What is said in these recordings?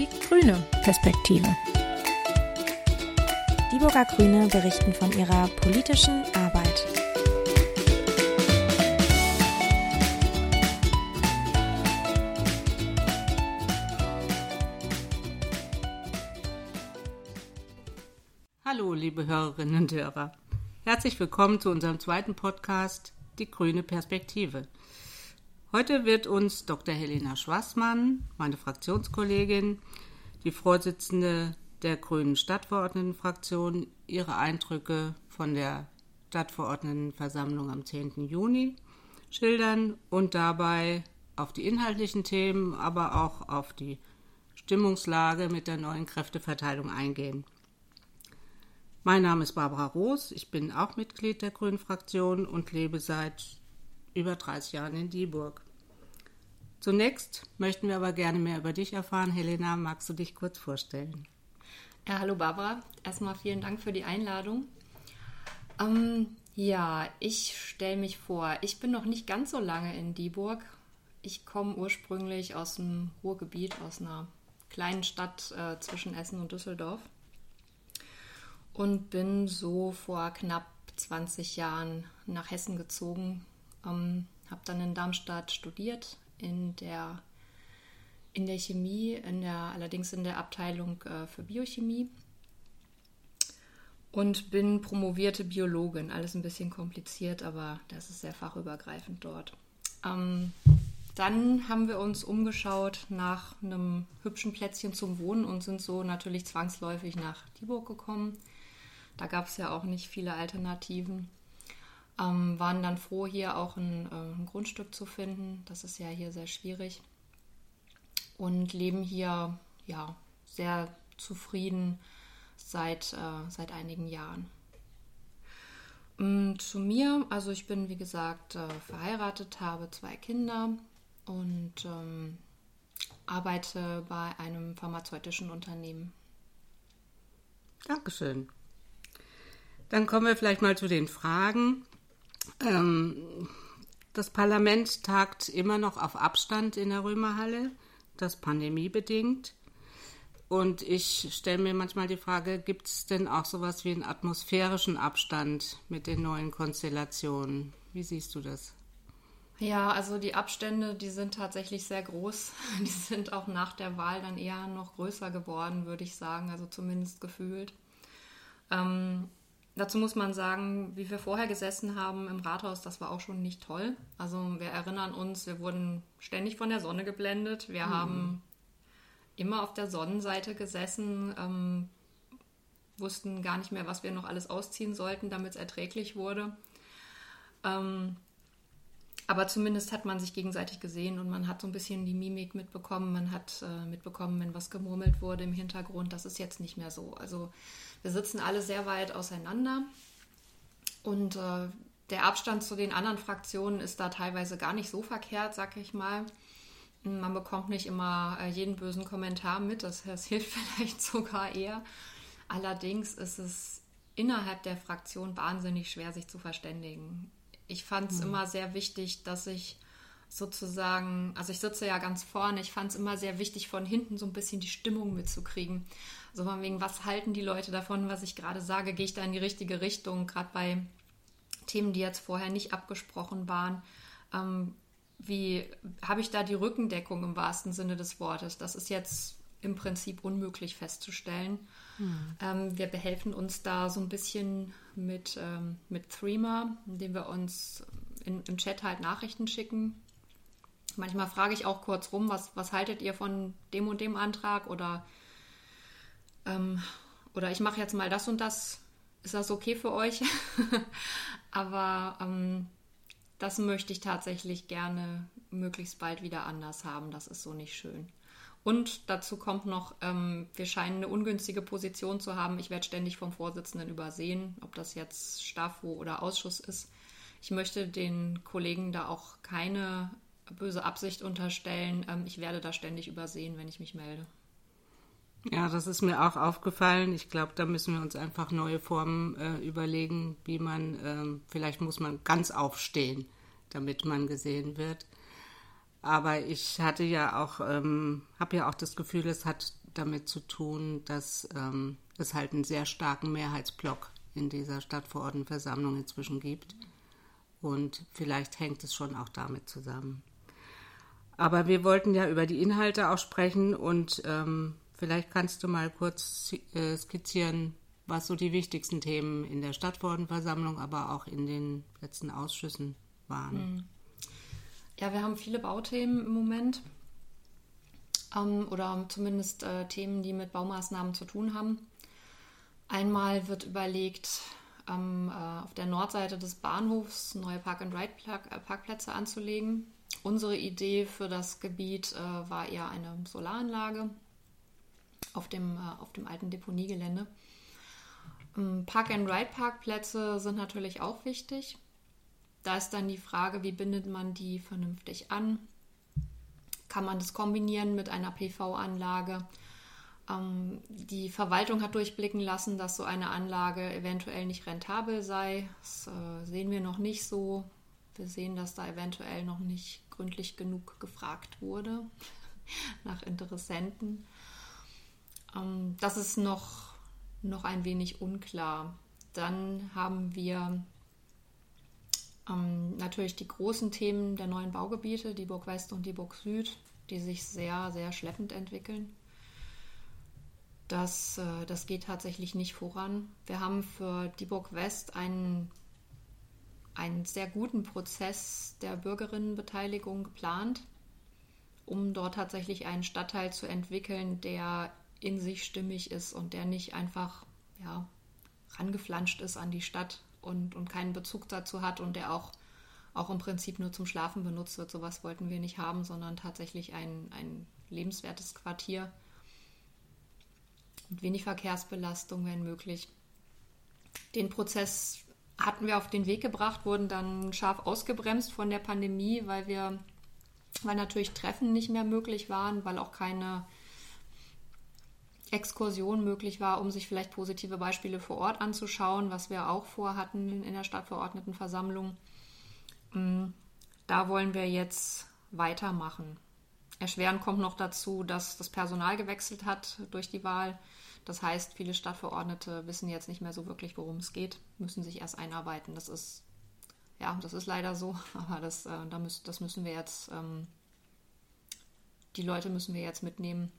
die grüne Perspektive. Die Burger Grüne berichten von ihrer politischen Arbeit. Hallo, liebe Hörerinnen und Hörer. Herzlich willkommen zu unserem zweiten Podcast Die grüne Perspektive. Heute wird uns Dr. Helena Schwassmann, meine Fraktionskollegin, die Vorsitzende der Grünen Stadtverordnetenfraktion, ihre Eindrücke von der Stadtverordnetenversammlung am 10. Juni schildern und dabei auf die inhaltlichen Themen, aber auch auf die Stimmungslage mit der neuen Kräfteverteilung eingehen. Mein Name ist Barbara Roos, ich bin auch Mitglied der Grünen Fraktion und lebe seit über 30 Jahren in Dieburg. Zunächst möchten wir aber gerne mehr über dich erfahren. Helena, magst du dich kurz vorstellen? Ja, hallo Barbara. Erstmal vielen Dank für die Einladung. Ähm, ja, ich stelle mich vor, ich bin noch nicht ganz so lange in Dieburg. Ich komme ursprünglich aus dem Ruhrgebiet, aus einer kleinen Stadt äh, zwischen Essen und Düsseldorf und bin so vor knapp 20 Jahren nach Hessen gezogen, ähm, habe dann in Darmstadt studiert, in der, in der Chemie, in der, allerdings in der Abteilung äh, für Biochemie und bin promovierte Biologin. Alles ein bisschen kompliziert, aber das ist sehr fachübergreifend dort. Ähm, dann haben wir uns umgeschaut nach einem hübschen Plätzchen zum Wohnen und sind so natürlich zwangsläufig nach Dieburg gekommen. Da gab es ja auch nicht viele Alternativen. Ähm, waren dann froh, hier auch ein, äh, ein, Grundstück zu finden. Das ist ja hier sehr schwierig. Und leben hier ja sehr zufrieden seit, äh, seit einigen Jahren. Und zu mir, also ich bin wie gesagt äh, verheiratet, habe zwei Kinder und ähm, arbeite bei einem pharmazeutischen Unternehmen. Dankeschön. Dann kommen wir vielleicht mal zu den Fragen. Ähm, das Parlament tagt immer noch auf Abstand in der Römerhalle, das pandemiebedingt. Und ich stelle mir manchmal die Frage, gibt es denn auch sowas wie einen atmosphärischen Abstand mit den neuen Konstellationen? Wie siehst du das? Ja, also die Abstände, die sind tatsächlich sehr groß. Die sind auch nach der Wahl dann eher noch größer geworden, würde ich sagen, also zumindest gefühlt. Ähm, Dazu muss man sagen, wie wir vorher gesessen haben im Rathaus, das war auch schon nicht toll. Also wir erinnern uns, wir wurden ständig von der Sonne geblendet. Wir mhm. haben immer auf der Sonnenseite gesessen, ähm, wussten gar nicht mehr, was wir noch alles ausziehen sollten, damit es erträglich wurde. Ähm, aber zumindest hat man sich gegenseitig gesehen und man hat so ein bisschen die Mimik mitbekommen. Man hat äh, mitbekommen, wenn was gemurmelt wurde im Hintergrund. Das ist jetzt nicht mehr so. Also wir sitzen alle sehr weit auseinander und äh, der Abstand zu den anderen Fraktionen ist da teilweise gar nicht so verkehrt, sag ich mal. Man bekommt nicht immer äh, jeden bösen Kommentar mit, das, das hilft vielleicht sogar eher. Allerdings ist es innerhalb der Fraktion wahnsinnig schwer, sich zu verständigen ich fand es mhm. immer sehr wichtig, dass ich sozusagen, also ich sitze ja ganz vorne, ich fand es immer sehr wichtig, von hinten so ein bisschen die Stimmung mitzukriegen. So von wegen, was halten die Leute davon, was ich gerade sage? Gehe ich da in die richtige Richtung? Gerade bei Themen, die jetzt vorher nicht abgesprochen waren. Ähm, wie habe ich da die Rückendeckung im wahrsten Sinne des Wortes? Das ist jetzt im Prinzip unmöglich festzustellen. Mhm. Ähm, wir behelfen uns da so ein bisschen mit, ähm, mit Threema, indem wir uns in, im Chat halt Nachrichten schicken. Manchmal frage ich auch kurz rum, was, was haltet ihr von dem und dem Antrag oder, ähm, oder ich mache jetzt mal das und das. Ist das okay für euch? Aber ähm, das möchte ich tatsächlich gerne möglichst bald wieder anders haben. Das ist so nicht schön. Und dazu kommt noch, ähm, wir scheinen eine ungünstige Position zu haben. Ich werde ständig vom Vorsitzenden übersehen, ob das jetzt STAFO oder Ausschuss ist. Ich möchte den Kollegen da auch keine böse Absicht unterstellen. Ähm, ich werde da ständig übersehen, wenn ich mich melde. Ja, das ist mir auch aufgefallen. Ich glaube, da müssen wir uns einfach neue Formen äh, überlegen, wie man, ähm, vielleicht muss man ganz aufstehen, damit man gesehen wird. Aber ich hatte ja auch, ähm, habe ja auch das Gefühl, es hat damit zu tun, dass ähm, es halt einen sehr starken Mehrheitsblock in dieser Stadtverordnetenversammlung inzwischen gibt. Und vielleicht hängt es schon auch damit zusammen. Aber wir wollten ja über die Inhalte auch sprechen und ähm, vielleicht kannst du mal kurz äh, skizzieren, was so die wichtigsten Themen in der Stadtverordnetenversammlung, aber auch in den letzten Ausschüssen waren. Hm. Ja, wir haben viele Bauthemen im Moment ähm, oder zumindest äh, Themen, die mit Baumaßnahmen zu tun haben. Einmal wird überlegt, ähm, äh, auf der Nordseite des Bahnhofs neue Park-and-Ride-Parkplätze äh, anzulegen. Unsere Idee für das Gebiet äh, war eher eine Solaranlage auf dem, äh, auf dem alten Deponiegelände. Ähm, Park-and-Ride-Parkplätze sind natürlich auch wichtig. Da ist dann die Frage, wie bindet man die vernünftig an? Kann man das kombinieren mit einer PV-Anlage? Ähm, die Verwaltung hat durchblicken lassen, dass so eine Anlage eventuell nicht rentabel sei. Das äh, sehen wir noch nicht so. Wir sehen, dass da eventuell noch nicht gründlich genug gefragt wurde nach Interessenten. Ähm, das ist noch, noch ein wenig unklar. Dann haben wir ähm, natürlich die großen Themen der neuen Baugebiete, die Burg West und die Burg Süd, die sich sehr, sehr schleppend entwickeln. Das, äh, das geht tatsächlich nicht voran. Wir haben für die Burg West einen, einen sehr guten Prozess der Bürgerinnenbeteiligung geplant, um dort tatsächlich einen Stadtteil zu entwickeln, der in sich stimmig ist und der nicht einfach ja, rangeflanscht ist an die Stadt, und, und keinen Bezug dazu hat und der auch, auch im Prinzip nur zum Schlafen benutzt wird. Sowas wollten wir nicht haben, sondern tatsächlich ein, ein lebenswertes Quartier mit wenig Verkehrsbelastung, wenn möglich. Den Prozess hatten wir auf den Weg gebracht, wurden dann scharf ausgebremst von der Pandemie, weil wir, weil natürlich Treffen nicht mehr möglich waren, weil auch keine Exkursion möglich war, um sich vielleicht positive Beispiele vor Ort anzuschauen, was wir auch vorhatten in der Stadtverordnetenversammlung. Mm, da wollen wir jetzt weitermachen. Erschwerend kommt noch dazu, dass das Personal gewechselt hat durch die Wahl. Das heißt, viele Stadtverordnete wissen jetzt nicht mehr so wirklich, worum es geht, müssen sich erst einarbeiten. Das ist, ja, das ist leider so, aber das, äh, das müssen wir jetzt, ähm, die Leute müssen wir jetzt mitnehmen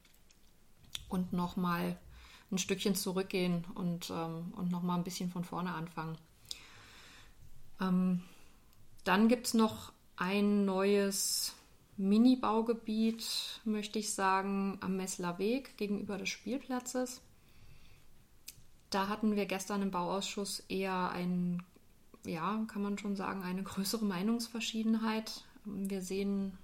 und nochmal ein Stückchen zurückgehen und, ähm, und nochmal ein bisschen von vorne anfangen. Ähm, dann gibt es noch ein neues Mini-Baugebiet, möchte ich sagen, am Messler Weg gegenüber des Spielplatzes. Da hatten wir gestern im Bauausschuss eher ein, ja, kann man schon sagen, eine größere Meinungsverschiedenheit. Wir sehen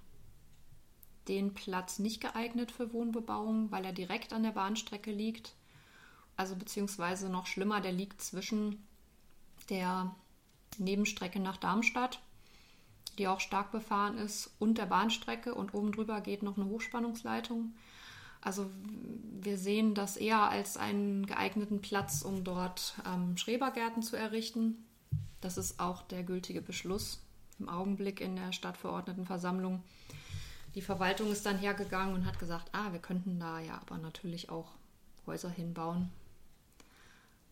den Platz nicht geeignet für Wohnbebauung, weil er direkt an der Bahnstrecke liegt. Also beziehungsweise noch schlimmer, der liegt zwischen der Nebenstrecke nach Darmstadt, die auch stark befahren ist, und der Bahnstrecke und oben drüber geht noch eine Hochspannungsleitung. Also wir sehen das eher als einen geeigneten Platz, um dort ähm, Schrebergärten zu errichten. Das ist auch der gültige Beschluss im Augenblick in der Stadtverordnetenversammlung. Die Verwaltung ist dann hergegangen und hat gesagt, ah, wir könnten da ja aber natürlich auch Häuser hinbauen.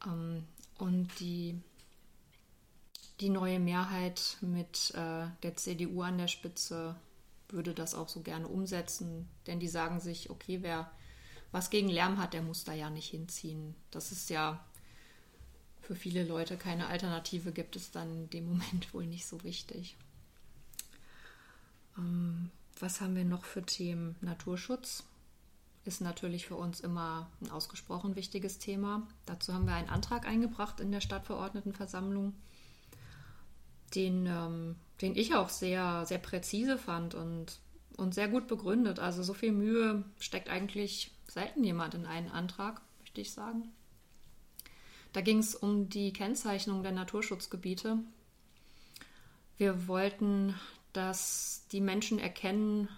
Ähm, und die, die neue Mehrheit mit äh, der CDU an der Spitze würde das auch so gerne umsetzen, denn die sagen sich, okay, wer was gegen Lärm hat, der muss da ja nicht hinziehen. Das ist ja für viele Leute keine Alternative, gibt es dann in dem Moment wohl nicht so wichtig. Ähm, was haben wir noch für Themen? Naturschutz ist natürlich für uns immer ein ausgesprochen wichtiges Thema. Dazu haben wir einen Antrag eingebracht in der Stadtverordnetenversammlung, den, ähm, den ich auch sehr, sehr präzise fand und, und sehr gut begründet. Also so viel Mühe steckt eigentlich selten jemand in einen Antrag, möchte ich sagen. Da ging es um die Kennzeichnung der Naturschutzgebiete. Wir wollten dass die Menschen erkennen,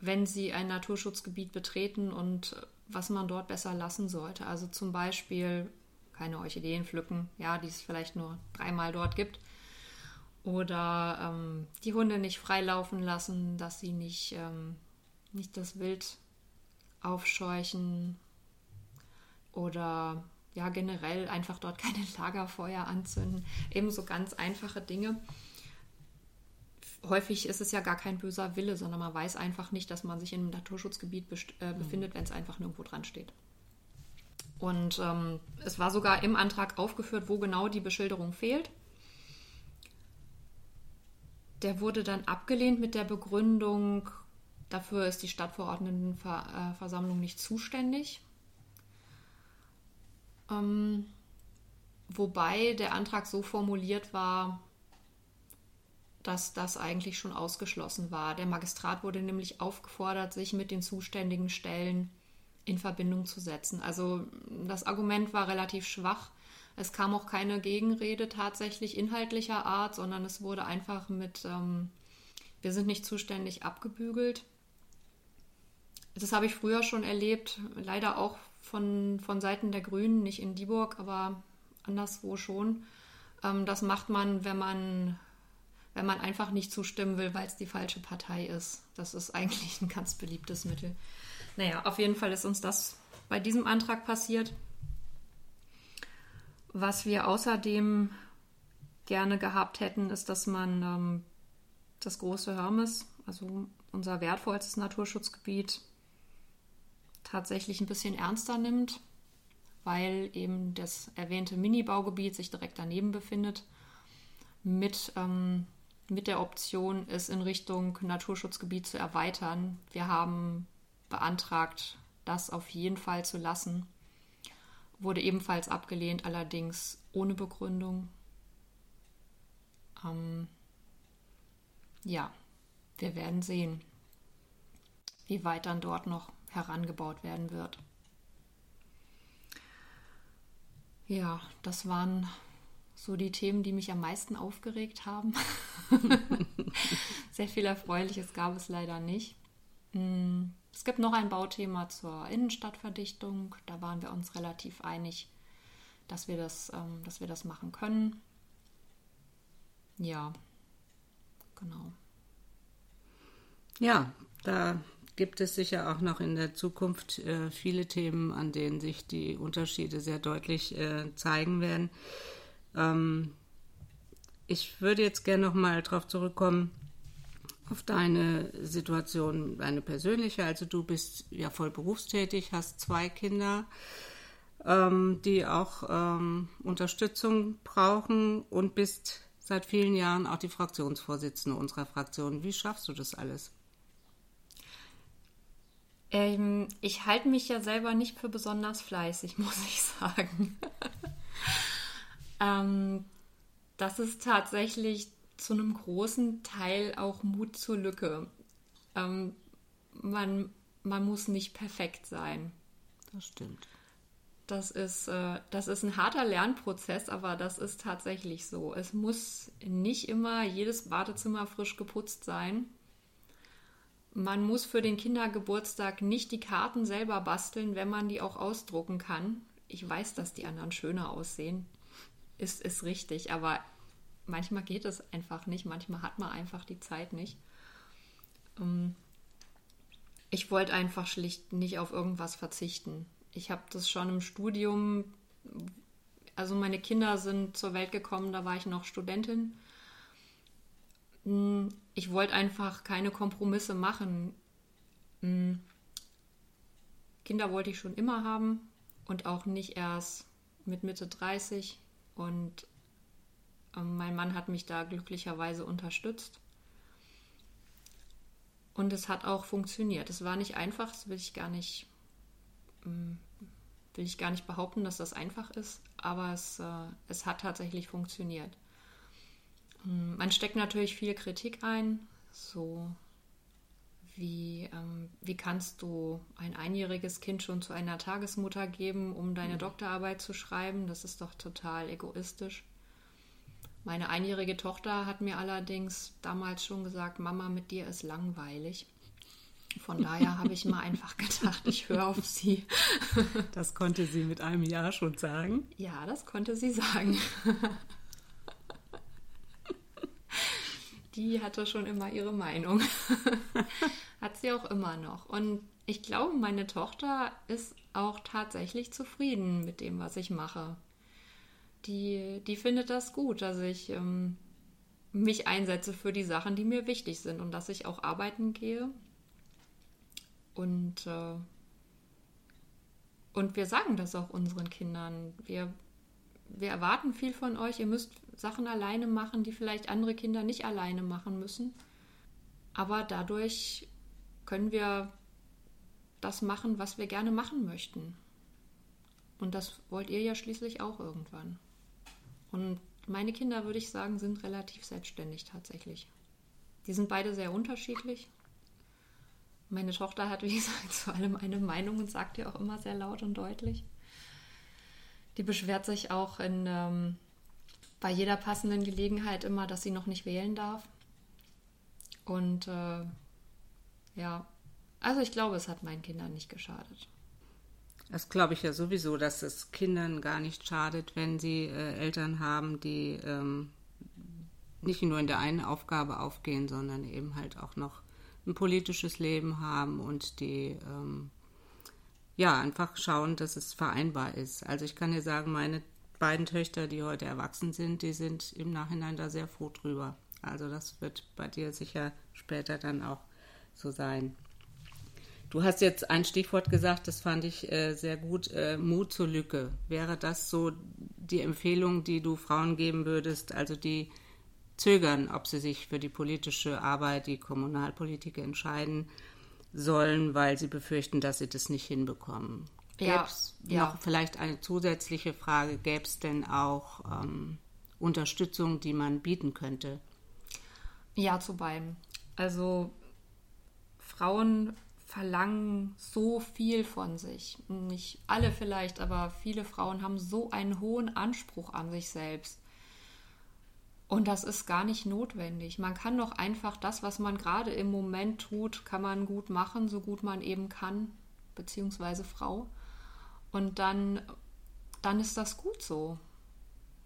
wenn sie ein Naturschutzgebiet betreten und was man dort besser lassen sollte. Also zum Beispiel keine Orchideen pflücken, ja, die es vielleicht nur dreimal dort gibt. Oder ähm, die Hunde nicht freilaufen lassen, dass sie nicht, ähm, nicht das Wild aufscheuchen. Oder ja, generell einfach dort keine Lagerfeuer anzünden. Ebenso ganz einfache Dinge. Häufig ist es ja gar kein böser Wille, sondern man weiß einfach nicht, dass man sich in einem Naturschutzgebiet äh, befindet, mhm. wenn es einfach nirgendwo dran steht. Und ähm, es war sogar im Antrag aufgeführt, wo genau die Beschilderung fehlt. Der wurde dann abgelehnt mit der Begründung, dafür ist die Stadtverordnetenversammlung nicht zuständig. Ähm, wobei der Antrag so formuliert war, dass das eigentlich schon ausgeschlossen war. Der Magistrat wurde nämlich aufgefordert, sich mit den zuständigen Stellen in Verbindung zu setzen. Also das Argument war relativ schwach. Es kam auch keine Gegenrede tatsächlich inhaltlicher Art, sondern es wurde einfach mit ähm, wir sind nicht zuständig abgebügelt. Das habe ich früher schon erlebt, leider auch von, von Seiten der Grünen, nicht in Dieburg, aber anderswo schon. Ähm, das macht man, wenn man, wenn man einfach nicht zustimmen will, weil es die falsche Partei ist. Das ist eigentlich ein ganz beliebtes Mittel. Naja, auf jeden Fall ist uns das bei diesem Antrag passiert. Was wir außerdem gerne gehabt hätten, ist, dass man ähm, das große Hermes, also unser wertvollstes Naturschutzgebiet, tatsächlich ein bisschen ernster nimmt, weil eben das erwähnte Mini-Baugebiet sich direkt daneben befindet, mit, ähm, mit der Option, es in Richtung Naturschutzgebiet zu erweitern. Wir haben beantragt, das auf jeden Fall zu lassen. Wurde ebenfalls abgelehnt, allerdings ohne Begründung. Ähm, ja, wir werden sehen, wie weit dann dort noch herangebaut werden wird. Ja, das waren so die Themen, die mich am meisten aufgeregt haben. Sehr viel Erfreuliches gab es leider nicht. Hm. Es gibt noch ein Bauthema zur Innenstadtverdichtung. Da waren wir uns relativ einig, dass wir das, ähm, dass wir das machen können. Ja, genau. Ja, da gibt es sicher auch noch in der Zukunft äh, viele Themen, an denen sich die Unterschiede sehr deutlich äh, zeigen werden. Ähm, ich würde jetzt gerne noch mal darauf zurückkommen, auf deine Situation, deine persönliche. Also du bist ja voll berufstätig, hast zwei Kinder, ähm, die auch ähm, Unterstützung brauchen und bist seit vielen Jahren auch die Fraktionsvorsitzende unserer Fraktion. Wie schaffst du das alles? Ähm, ich halte mich ja selber nicht für besonders fleißig, muss ich sagen. Ähm, das ist tatsächlich zu einem großen Teil auch Mut zur Lücke. Ähm, man, man muss nicht perfekt sein. Das stimmt. Das ist, äh, das ist ein harter Lernprozess, aber das ist tatsächlich so. Es muss nicht immer jedes Badezimmer frisch geputzt sein. Man muss für den Kindergeburtstag nicht die Karten selber basteln, wenn man die auch ausdrucken kann. Ich weiß, dass die anderen schöner aussehen. Ist, ist richtig, aber manchmal geht es einfach nicht, manchmal hat man einfach die Zeit nicht. Ähm, ich wollte einfach schlicht nicht auf irgendwas verzichten. Ich habe das schon im Studium, also meine Kinder sind zur Welt gekommen, da war ich noch Studentin. Hm, ich wollte einfach keine Kompromisse machen. Hm, Kinder wollte ich schon immer haben und auch nicht erst mit Mitte 30. Und ähm, mein Mann hat mich da glücklicherweise unterstützt. Und es hat auch funktioniert. Es war nicht einfach, das will ich gar nicht, ähm, will ich gar nicht behaupten, dass das einfach ist, aber es, äh, es hat tatsächlich funktioniert. Ähm, man steckt natürlich viel Kritik ein, so wie, ähm, wie kannst du ein einjähriges Kind schon zu einer Tagesmutter geben, um deine mhm. Doktorarbeit zu schreiben? Das ist doch total egoistisch. Meine einjährige Tochter hat mir allerdings damals schon gesagt, Mama, mit dir ist langweilig. Von daher habe ich mal einfach gedacht, ich höre auf sie. Das konnte sie mit einem Jahr schon sagen? Ja, das konnte sie sagen. die hatte schon immer ihre Meinung. Hat sie auch immer noch. Und ich glaube, meine Tochter ist auch tatsächlich zufrieden mit dem, was ich mache. Die, die findet das gut, dass ich ähm, mich einsetze für die Sachen, die mir wichtig sind und dass ich auch arbeiten gehe. Und, äh, und wir sagen das auch unseren Kindern. Wir, wir erwarten viel von euch. Ihr müsst Sachen alleine machen, die vielleicht andere Kinder nicht alleine machen müssen. Aber dadurch können wir das machen, was wir gerne machen möchten. Und das wollt ihr ja schließlich auch irgendwann. Und meine Kinder, würde ich sagen, sind relativ selbstständig tatsächlich. Die sind beide sehr unterschiedlich. Meine Tochter hat, wie gesagt, zu allem eine Meinung und sagt ja auch immer sehr laut und deutlich. Die beschwert sich auch in, ähm, bei jeder passenden Gelegenheit immer, dass sie noch nicht wählen darf. Und äh, ja, also ich glaube, es hat meinen Kindern nicht geschadet. Das glaube ich ja sowieso, dass es Kindern gar nicht schadet, wenn sie äh, Eltern haben, die ähm, nicht nur in der einen Aufgabe aufgehen, sondern eben halt auch noch ein politisches Leben haben und die ähm, ja einfach schauen, dass es vereinbar ist. Also ich kann dir sagen, meine beiden Töchter, die heute erwachsen sind, die sind im Nachhinein da sehr froh drüber. Also das wird bei dir sicher später dann auch so sein. Du hast jetzt ein Stichwort gesagt, das fand ich äh, sehr gut, äh, Mut zur Lücke. Wäre das so die Empfehlung, die du Frauen geben würdest, also die zögern, ob sie sich für die politische Arbeit, die Kommunalpolitik entscheiden sollen, weil sie befürchten, dass sie das nicht hinbekommen? Gäbe es ja, noch vielleicht eine zusätzliche Frage, gäbe es denn auch ähm, Unterstützung, die man bieten könnte? Ja, zu beiden. Also Frauen verlangen so viel von sich. Nicht alle vielleicht, aber viele Frauen haben so einen hohen Anspruch an sich selbst. Und das ist gar nicht notwendig. Man kann doch einfach das, was man gerade im Moment tut, kann man gut machen, so gut man eben kann, beziehungsweise Frau. Und dann, dann ist das gut so.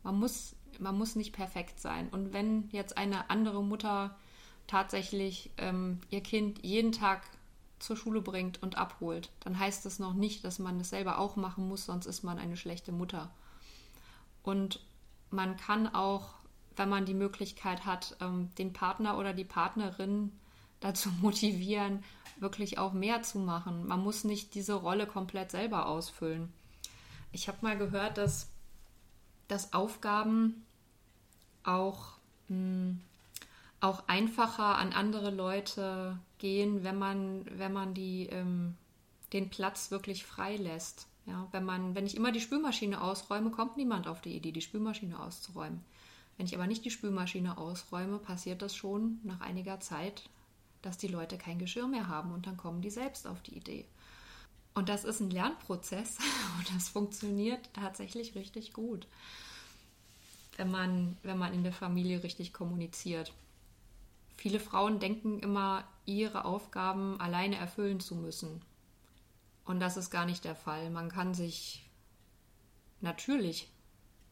Man muss, man muss nicht perfekt sein. Und wenn jetzt eine andere Mutter tatsächlich ähm, ihr Kind jeden Tag zur Schule bringt und abholt, dann heißt das noch nicht, dass man es selber auch machen muss, sonst ist man eine schlechte Mutter. Und man kann auch, wenn man die Möglichkeit hat, ähm, den Partner oder die Partnerin dazu motivieren, wirklich auch mehr zu machen. Man muss nicht diese Rolle komplett selber ausfüllen. Ich habe mal gehört, dass, dass Aufgaben auch mh, hm, auch einfacher an andere Leute gehen, wenn man, wenn man die, ähm, den Platz wirklich frei lässt. Ja, wenn man, wenn ich immer die Spülmaschine ausräume, kommt niemand auf die Idee, die Spülmaschine auszuräumen. Wenn ich aber nicht die Spülmaschine ausräume, passiert das schon nach einiger Zeit, dass die Leute kein Geschirr mehr haben und dann kommen die selbst auf die Idee. Und das ist ein Lernprozess und das funktioniert tatsächlich richtig gut, wenn man, wenn man in der Familie richtig kommuniziert. Viele Frauen denken immer, ihre Aufgaben alleine erfüllen zu müssen. Und das ist gar nicht der Fall. Man kann sich natürlich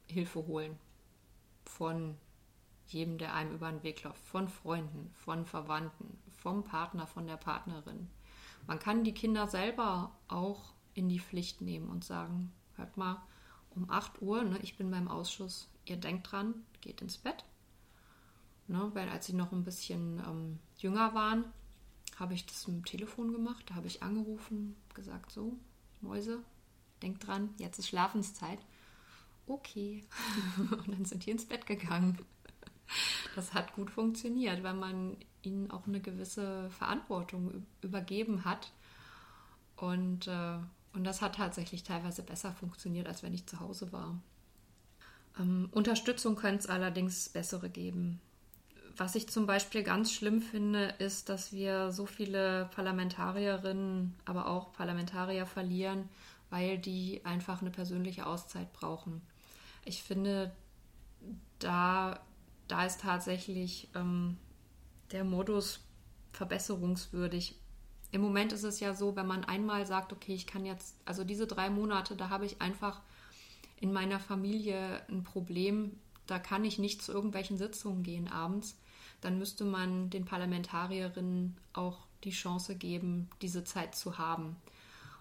Hilfe holen von jedem, der einem über den Weg läuft, von Freunden, von Verwandten, vom Partner, von der Partnerin. Man kann die Kinder selber auch in die Pflicht nehmen und sagen, hört mal, um 8 Uhr, ne, ich bin beim Ausschuss, ihr denkt dran, geht ins Bett. Ne, weil als sie noch ein bisschen ähm, jünger waren, habe ich das mit dem Telefon gemacht. Da habe ich angerufen, gesagt, so, Mäuse, denkt dran, jetzt ist Schlafenszeit. Okay. Und dann sind die ins Bett gegangen. Das hat gut funktioniert, weil man ihnen auch eine gewisse Verantwortung übergeben hat. Und, äh, und das hat tatsächlich teilweise besser funktioniert, als wenn ich zu Hause war. Ähm, Unterstützung könnte es allerdings bessere geben. Was ich zum Beispiel ganz schlimm finde, ist, dass wir so viele Parlamentarierinnen, aber auch Parlamentarier verlieren, weil die einfach eine persönliche Auszeit brauchen. Ich finde, da, da ist tatsächlich ähm, der Modus verbesserungswürdig. Im Moment ist es ja so, wenn man einmal sagt, okay, ich kann jetzt, also diese drei Monate, da habe ich einfach in meiner Familie ein Problem, da kann ich nicht zu irgendwelchen Sitzungen gehen abends, dann müsste man den Parlamentarierinnen auch die Chance geben, diese Zeit zu haben.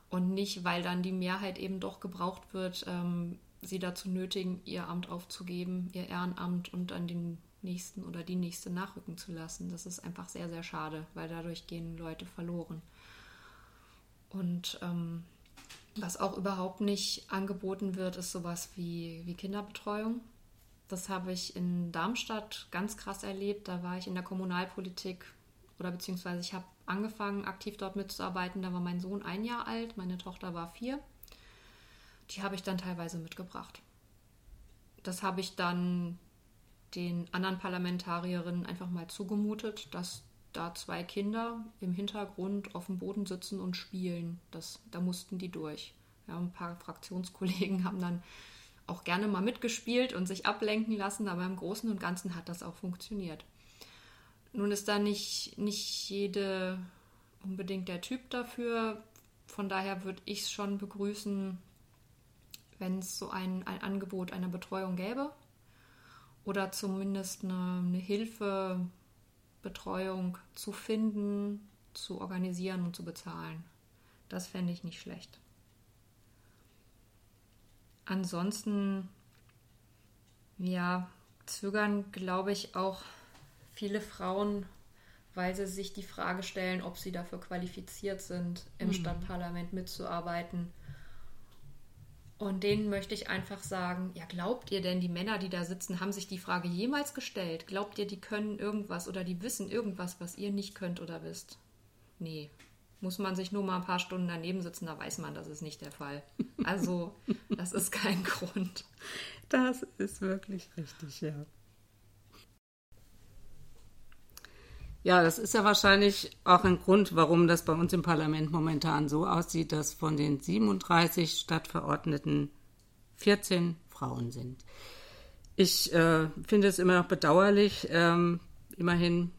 Und nicht, weil dann die Mehrheit eben doch gebraucht wird, ähm, sie dazu nötigen, ihr Amt aufzugeben, ihr Ehrenamt und dann den nächsten oder die nächste nachrücken zu lassen. Das ist einfach sehr, sehr schade, weil dadurch gehen Leute verloren. Und ähm, was auch überhaupt nicht angeboten wird, ist sowas wie, wie Kinderbetreuung. Das habe ich in Darmstadt ganz krass erlebt. Da war ich in der Kommunalpolitik oder beziehungsweise ich habe angefangen, aktiv dort mitzuarbeiten. Da war mein Sohn ein Jahr alt, meine Tochter war vier. Die habe ich dann teilweise mitgebracht. Das habe ich dann den anderen Parlamentarierinnen einfach mal zugemutet, dass da zwei Kinder im Hintergrund auf dem Boden sitzen und spielen. Das, da mussten die durch. Ja, ein paar Fraktionskollegen haben dann auch gerne mal mitgespielt und sich ablenken lassen, aber im Großen und Ganzen hat das auch funktioniert. Nun ist da nicht, nicht jede unbedingt der Typ dafür. Von daher würde ich es schon begrüßen, wenn es so ein, ein Angebot einer Betreuung gäbe oder zumindest eine, eine Hilfe, Betreuung zu finden, zu organisieren und zu bezahlen. Das fände ich nicht schlecht. Ansonsten, ja, zögern, glaube ich, auch viele Frauen, weil sie sich die Frage stellen, ob sie dafür qualifiziert sind, im mhm. Stadtparlament mitzuarbeiten und denen möchte ich einfach sagen, ja, glaubt ihr denn, die Männer, die da sitzen, haben sich die Frage jemals gestellt? Glaubt ihr, die können irgendwas oder die wissen irgendwas, was ihr nicht könnt oder wisst? Nee. Muss man sich nur mal ein paar Stunden daneben sitzen, da weiß man, das ist nicht der Fall. Also, das ist kein Grund. Das ist wirklich richtig, ja. Ja, das ist ja wahrscheinlich auch ein Grund, warum das bei uns im Parlament momentan so aussieht, dass von den 37 Stadtverordneten 14 Frauen sind. Ich äh, finde es immer noch bedauerlich. Ähm, immerhin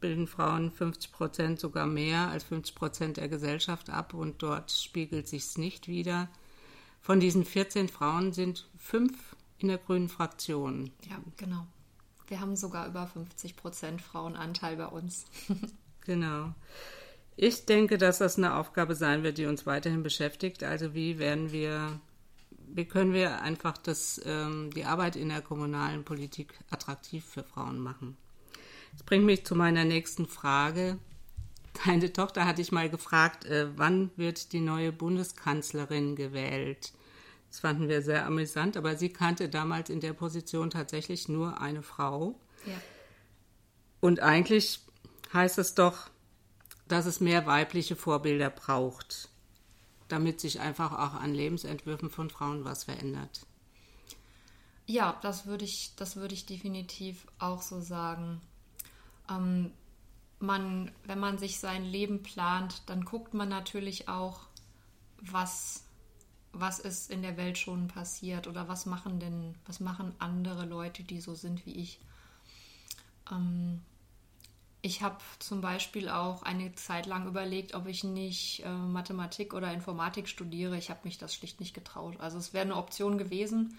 bilden Frauen 50 Prozent, sogar mehr als 50 Prozent der Gesellschaft ab und dort spiegelt sich es nicht wieder. Von diesen 14 Frauen sind fünf in der grünen Fraktion. Ja, genau. Wir haben sogar über 50 Prozent Frauenanteil bei uns. genau. Ich denke, dass das eine Aufgabe sein wird, die uns weiterhin beschäftigt. Also wie werden wir, wie können wir einfach das, ähm, die Arbeit in der kommunalen Politik attraktiv für Frauen machen? Das bringt mich zu meiner nächsten Frage. Deine Tochter hatte ich mal gefragt, äh, wann wird die neue Bundeskanzlerin gewählt? Das fanden wir sehr amüsant, aber sie kannte damals in der Position tatsächlich nur eine Frau. Ja. Und eigentlich heißt es doch, dass es mehr weibliche Vorbilder braucht, damit sich einfach auch an Lebensentwürfen von Frauen was verändert. Ja, das würde ich, das würde ich definitiv auch so sagen. Ähm, man, wenn man sich sein Leben plant, dann guckt man natürlich auch, was was ist in der Welt schon passiert oder was machen denn, was machen andere Leute, die so sind wie ich. Ähm, ich habe zum Beispiel auch eine Zeit lang überlegt, ob ich nicht äh, Mathematik oder Informatik studiere. Ich habe mich das schlicht nicht getraut. Also es wäre eine Option gewesen,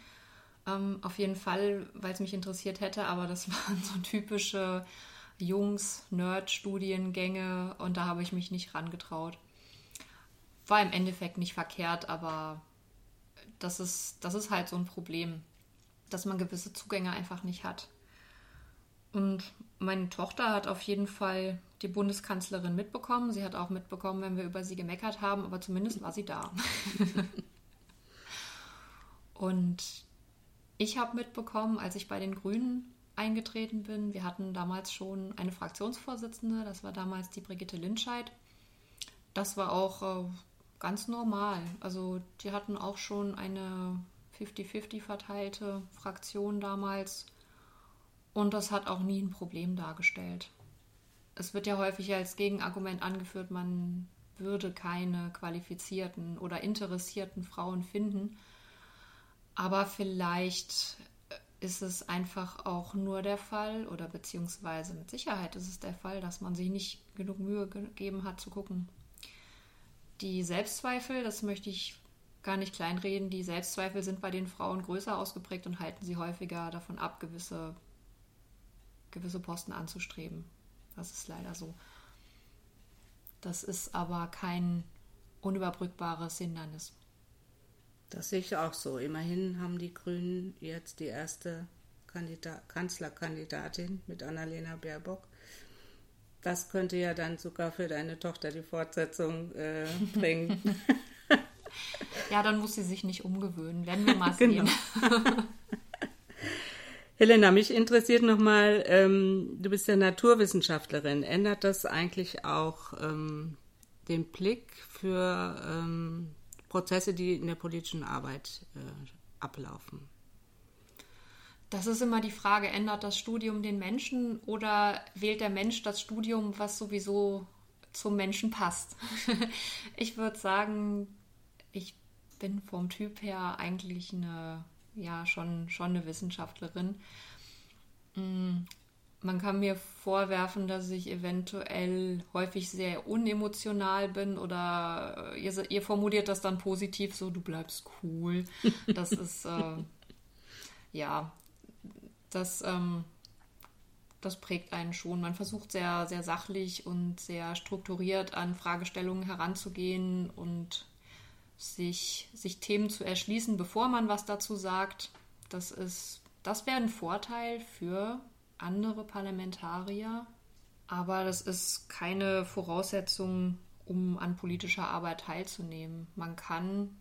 ähm, auf jeden Fall, weil es mich interessiert hätte, aber das waren so typische Jungs-Nerd-Studiengänge und da habe ich mich nicht rangetraut war im Endeffekt nicht verkehrt, aber das ist, das ist halt so ein Problem, dass man gewisse Zugänge einfach nicht hat. Und meine Tochter hat auf jeden Fall die Bundeskanzlerin mitbekommen. Sie hat auch mitbekommen, wenn wir über sie gemeckert haben, aber zumindest war sie da. Und ich habe mitbekommen, als ich bei den Grünen eingetreten bin, wir hatten damals schon eine Fraktionsvorsitzende, das war damals die Brigitte Linscheid. Das war auch äh, ganz normal. Also die hatten auch schon eine 50-50 verteilte Fraktion damals und das hat auch nie ein Problem dargestellt. Es wird ja häufig als Gegenargument angeführt, man würde keine qualifizierten oder interessierten Frauen finden. Aber vielleicht ist es einfach auch nur der Fall oder beziehungsweise mit Sicherheit ist es der Fall, dass man sich nicht genug Mühe gegeben hat zu gucken, die Selbstzweifel, das möchte ich gar nicht kleinreden, die Selbstzweifel sind bei den Frauen größer ausgeprägt und halten sie häufiger davon ab, gewisse gewisse Posten anzustreben. Das ist leider so. Das ist aber kein unüberbrückbares Hindernis. Das sehe ich auch so. Immerhin haben die Grünen jetzt die erste Kandidat Kanzlerkandidatin mit Annalena Baerbock. Das könnte ja dann sogar für deine Tochter die Fortsetzung äh, bringen. ja, dann muss sie sich nicht umgewöhnen. Werden wir mal sehen. Genau. Helena, mich interessiert nochmal, ähm, du bist ja Naturwissenschaftlerin. Ändert das eigentlich auch ähm, den Blick für ähm, Prozesse, die in der politischen Arbeit äh, ablaufen? Das ist immer die Frage, ändert das Studium den Menschen oder wählt der Mensch das Studium, was sowieso zum Menschen passt? ich würde sagen, ich bin vom Typ her eigentlich eine ja schon, schon eine Wissenschaftlerin. Man kann mir vorwerfen, dass ich eventuell häufig sehr unemotional bin oder äh, ihr, ihr formuliert das dann positiv so, du bleibst cool. Das ist, äh, ja, das, ähm, das prägt einen schon. Man versucht sehr, sehr sachlich und sehr strukturiert an Fragestellungen heranzugehen und sich, sich Themen zu erschließen, bevor man was dazu sagt. Das ist, das wäre ein Vorteil für andere Parlamentarier, aber das ist keine Voraussetzung, um an politischer Arbeit teilzunehmen. Man kann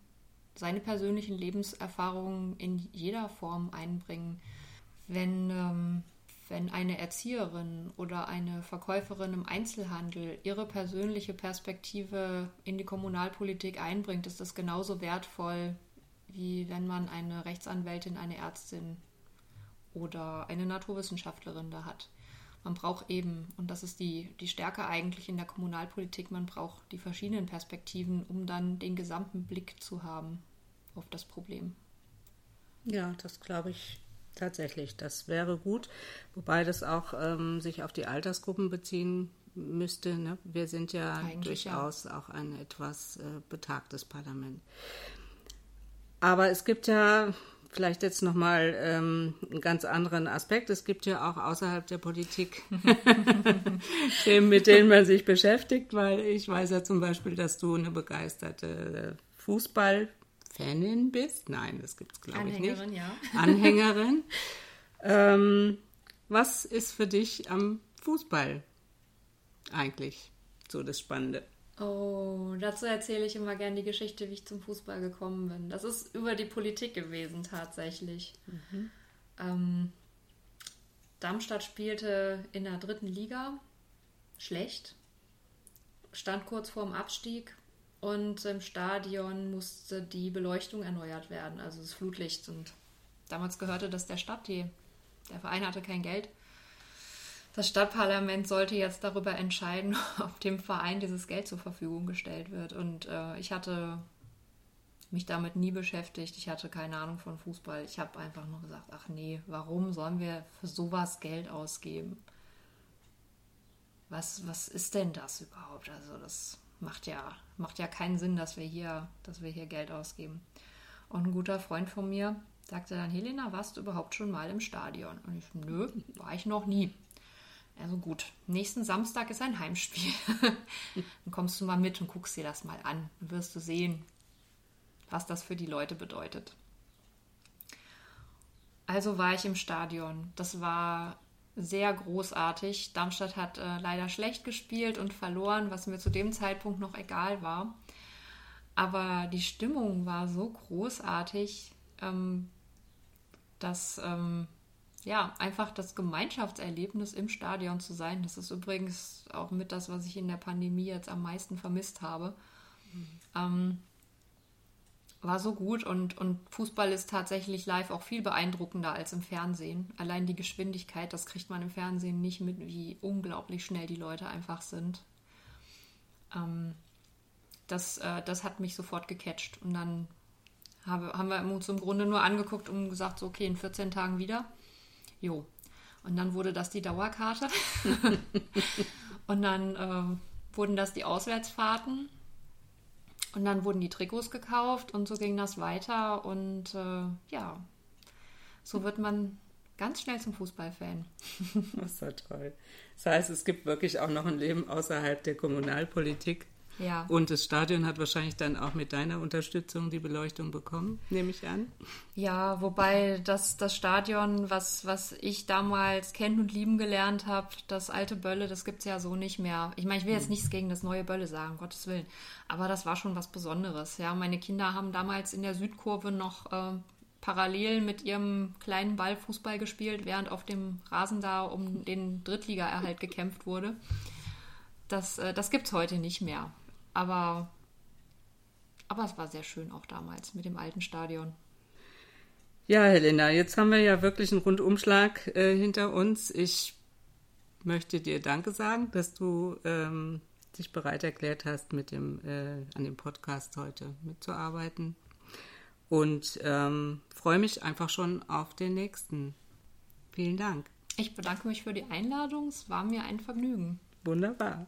seine persönlichen Lebenserfahrungen in jeder Form einbringen. Wenn ähm, wenn eine Erzieherin oder eine Verkäuferin im Einzelhandel ihre persönliche Perspektive in die Kommunalpolitik einbringt, ist das genauso wertvoll, wie wenn man eine Rechtsanwältin, eine Ärztin oder eine Naturwissenschaftlerin da hat. Man braucht eben, und das ist die, die Stärke eigentlich in der Kommunalpolitik, man braucht die verschiedenen Perspektiven, um dann den gesamten Blick zu haben auf das Problem. Ja, das glaube ich tatsächlich. Das wäre gut, wobei das auch ähm, sich auf die Altersgruppen beziehen müsste. Ne? Wir sind ja Eigentlich durchaus ja. auch ein etwas äh, betagtes Parlament. Aber es gibt ja vielleicht jetzt nochmal ähm, einen ganz anderen Aspekt. Es gibt ja auch außerhalb der Politik Themen, mit denen man sich beschäftigt, weil ich weiß ja zum Beispiel, dass du eine begeisterte Fußball- Fanin bist. Nein, das gibt es, glaube ich, nicht. Anhängerin, ja. Anhängerin. ähm, was ist für dich am Fußball eigentlich so das Spannende? Oh, dazu erzähle ich immer gerne die Geschichte, wie ich zum Fußball gekommen bin. Das ist über die Politik gewesen tatsächlich. Mhm. Ähm, Darmstadt spielte in der dritten Liga schlecht, stand kurz vorm Abstieg und im Stadion musste die Beleuchtung erneuert werden, also das Flutlicht. Und damals gehörte das der Stadt. Die, der Verein hatte kein Geld. Das Stadtparlament sollte jetzt darüber entscheiden, ob dem Verein dieses Geld zur Verfügung gestellt wird. Und äh, ich hatte mich damit nie beschäftigt. Ich hatte keine Ahnung von Fußball. Ich habe einfach nur gesagt, ach nee, warum sollen wir für sowas Geld ausgeben? Was, was ist denn das überhaupt? Also das macht ja, macht ja keinen Sinn, dass wir hier, dass wir hier Geld ausgeben. Und ein guter Freund von mir sagte dann, Helena, warst du überhaupt schon mal im Stadion? Und ich, nö, war ich noch nie. Also gut, nächsten Samstag ist ein Heimspiel. dann kommst du mal mit und guckst dir das mal an. Dann wirst du sehen, was das für die Leute bedeutet. Also war ich im Stadion. Das war sehr großartig. Darmstadt hat äh, leider schlecht gespielt und verloren, was mir zu dem Zeitpunkt noch egal war. Aber die Stimmung war so großartig, ähm, dass ähm, ja einfach das Gemeinschaftserlebnis im Stadion zu sein. Das ist übrigens auch mit das, was ich in der Pandemie jetzt am meisten vermisst habe. Mhm. Ähm, war so gut und, und Fußball ist tatsächlich live auch viel beeindruckender als im Fernsehen. Allein die Geschwindigkeit, das kriegt man im Fernsehen nicht mit, wie unglaublich schnell die Leute einfach sind. Ähm, das, äh, das hat mich sofort gecatcht. Und dann habe, haben wir uns im Grunde nur angeguckt und gesagt, so, okay, in 14 Tagen wieder. Jo. Und dann wurde das die Dauerkarte. und dann äh, wurden das die Auswärtsfahrten. Und dann wurden die Trikots gekauft und so ging das weiter. Und äh, ja, so wird man ganz schnell zum Fußballfan. Das ist ja toll. Das heißt, es gibt wirklich auch noch ein Leben außerhalb der Kommunalpolitik. Ja. Und das Stadion hat wahrscheinlich dann auch mit deiner Unterstützung die Beleuchtung bekommen, nehme ich an. Ja, wobei das, das Stadion, was, was ich damals kennen und lieben gelernt habe, das alte Bölle, das gibt es ja so nicht mehr. Ich meine, ich will jetzt nichts gegen das neue Bölle sagen, um Gottes Willen. Aber das war schon was Besonderes. Ja, meine Kinder haben damals in der Südkurve noch äh, parallel mit ihrem kleinen Ball Fußball gespielt, während auf dem Rasen da um den Drittligaerhalt gekämpft wurde. Das, äh, das gibt es heute nicht mehr. Aber, aber es war sehr schön auch damals mit dem alten Stadion. Ja, Helena, jetzt haben wir ja wirklich einen Rundumschlag äh, hinter uns. Ich möchte dir Danke sagen, dass du ähm, dich bereit erklärt hast, mit dem, äh, an dem Podcast heute mitzuarbeiten. Und ähm, freue mich einfach schon auf den nächsten. Vielen Dank. Ich bedanke mich für die Einladung. Es war mir ein Vergnügen. Wunderbar.